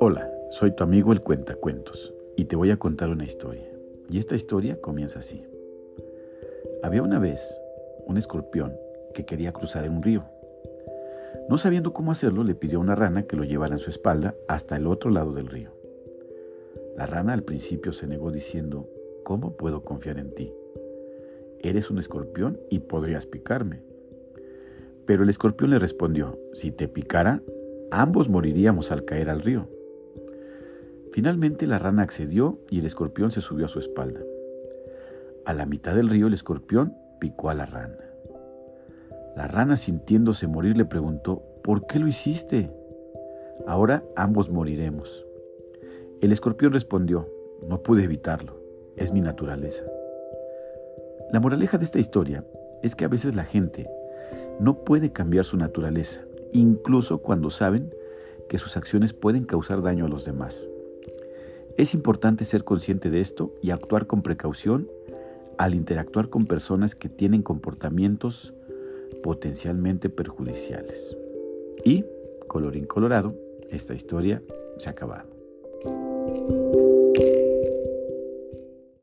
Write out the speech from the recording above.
Hola, soy tu amigo el Cuentacuentos y te voy a contar una historia. Y esta historia comienza así. Había una vez un escorpión que quería cruzar un río. No sabiendo cómo hacerlo, le pidió a una rana que lo llevara en su espalda hasta el otro lado del río. La rana al principio se negó diciendo, ¿cómo puedo confiar en ti? Eres un escorpión y podrías picarme. Pero el escorpión le respondió, si te picara, ambos moriríamos al caer al río. Finalmente la rana accedió y el escorpión se subió a su espalda. A la mitad del río el escorpión picó a la rana. La rana sintiéndose morir le preguntó, ¿por qué lo hiciste? Ahora ambos moriremos. El escorpión respondió, no pude evitarlo, es mi naturaleza. La moraleja de esta historia es que a veces la gente no puede cambiar su naturaleza, incluso cuando saben que sus acciones pueden causar daño a los demás. Es importante ser consciente de esto y actuar con precaución al interactuar con personas que tienen comportamientos potencialmente perjudiciales. Y, colorín colorado, esta historia se ha acabado.